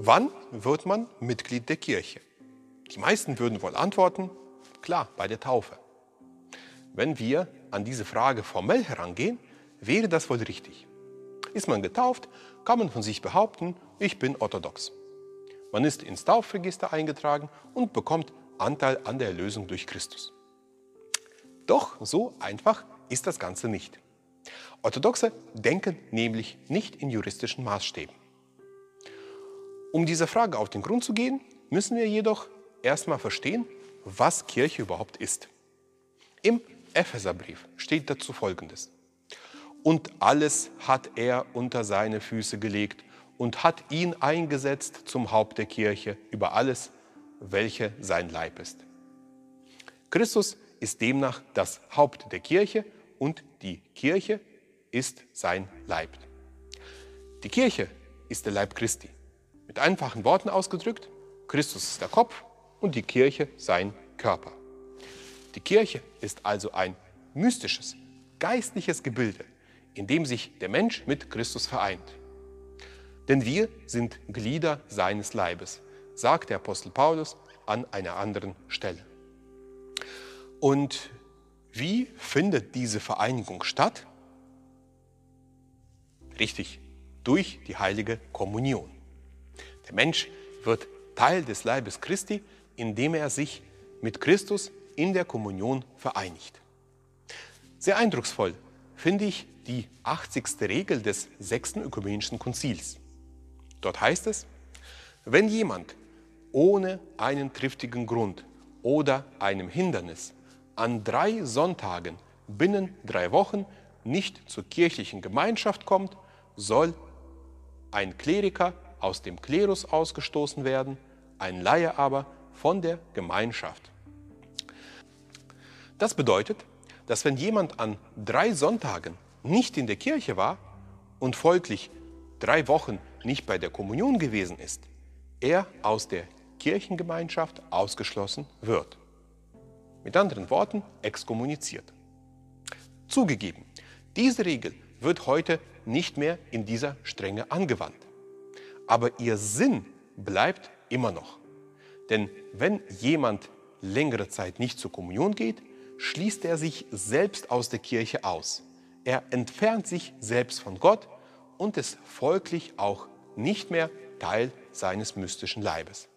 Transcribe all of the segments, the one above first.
Wann wird man Mitglied der Kirche? Die meisten würden wohl antworten, klar, bei der Taufe. Wenn wir an diese Frage formell herangehen, wäre das wohl richtig. Ist man getauft, kann man von sich behaupten, ich bin orthodox. Man ist ins Taufregister eingetragen und bekommt Anteil an der Erlösung durch Christus. Doch so einfach ist das Ganze nicht. Orthodoxe denken nämlich nicht in juristischen Maßstäben. Um dieser Frage auf den Grund zu gehen, müssen wir jedoch erstmal verstehen, was Kirche überhaupt ist. Im Epheserbrief steht dazu Folgendes. Und alles hat er unter seine Füße gelegt und hat ihn eingesetzt zum Haupt der Kirche über alles, welche sein Leib ist. Christus ist demnach das Haupt der Kirche und die Kirche ist sein Leib. Die Kirche ist der Leib Christi. Mit einfachen Worten ausgedrückt, Christus ist der Kopf und die Kirche sein Körper. Die Kirche ist also ein mystisches, geistliches Gebilde, in dem sich der Mensch mit Christus vereint. Denn wir sind Glieder seines Leibes, sagt der Apostel Paulus an einer anderen Stelle. Und wie findet diese Vereinigung statt? Richtig, durch die heilige Kommunion. Der Mensch wird Teil des Leibes Christi, indem er sich mit Christus in der Kommunion vereinigt. Sehr eindrucksvoll finde ich die 80. Regel des sechsten ökumenischen Konzils. Dort heißt es, wenn jemand ohne einen triftigen Grund oder einem Hindernis an drei Sonntagen binnen drei Wochen nicht zur kirchlichen Gemeinschaft kommt, soll ein Kleriker aus dem Klerus ausgestoßen werden, ein Laie aber von der Gemeinschaft. Das bedeutet, dass wenn jemand an drei Sonntagen nicht in der Kirche war und folglich drei Wochen nicht bei der Kommunion gewesen ist, er aus der Kirchengemeinschaft ausgeschlossen wird. Mit anderen Worten, exkommuniziert. Zugegeben, diese Regel wird heute nicht mehr in dieser Strenge angewandt. Aber ihr Sinn bleibt immer noch. Denn wenn jemand längere Zeit nicht zur Kommunion geht, schließt er sich selbst aus der Kirche aus. Er entfernt sich selbst von Gott und ist folglich auch nicht mehr Teil seines mystischen Leibes.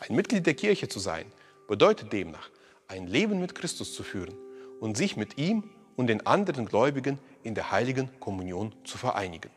Ein Mitglied der Kirche zu sein, bedeutet demnach, ein Leben mit Christus zu führen und sich mit ihm und den anderen Gläubigen in der heiligen Kommunion zu vereinigen.